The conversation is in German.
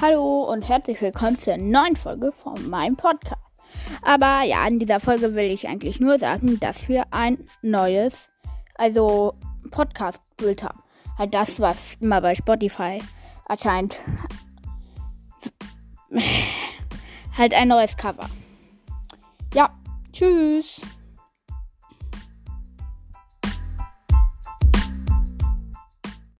Hallo und herzlich willkommen zur neuen Folge von meinem Podcast. Aber ja, in dieser Folge will ich eigentlich nur sagen, dass wir ein neues, also Podcast-Bild haben. Halt das, was immer bei Spotify erscheint. Halt ein neues Cover. Ja, tschüss.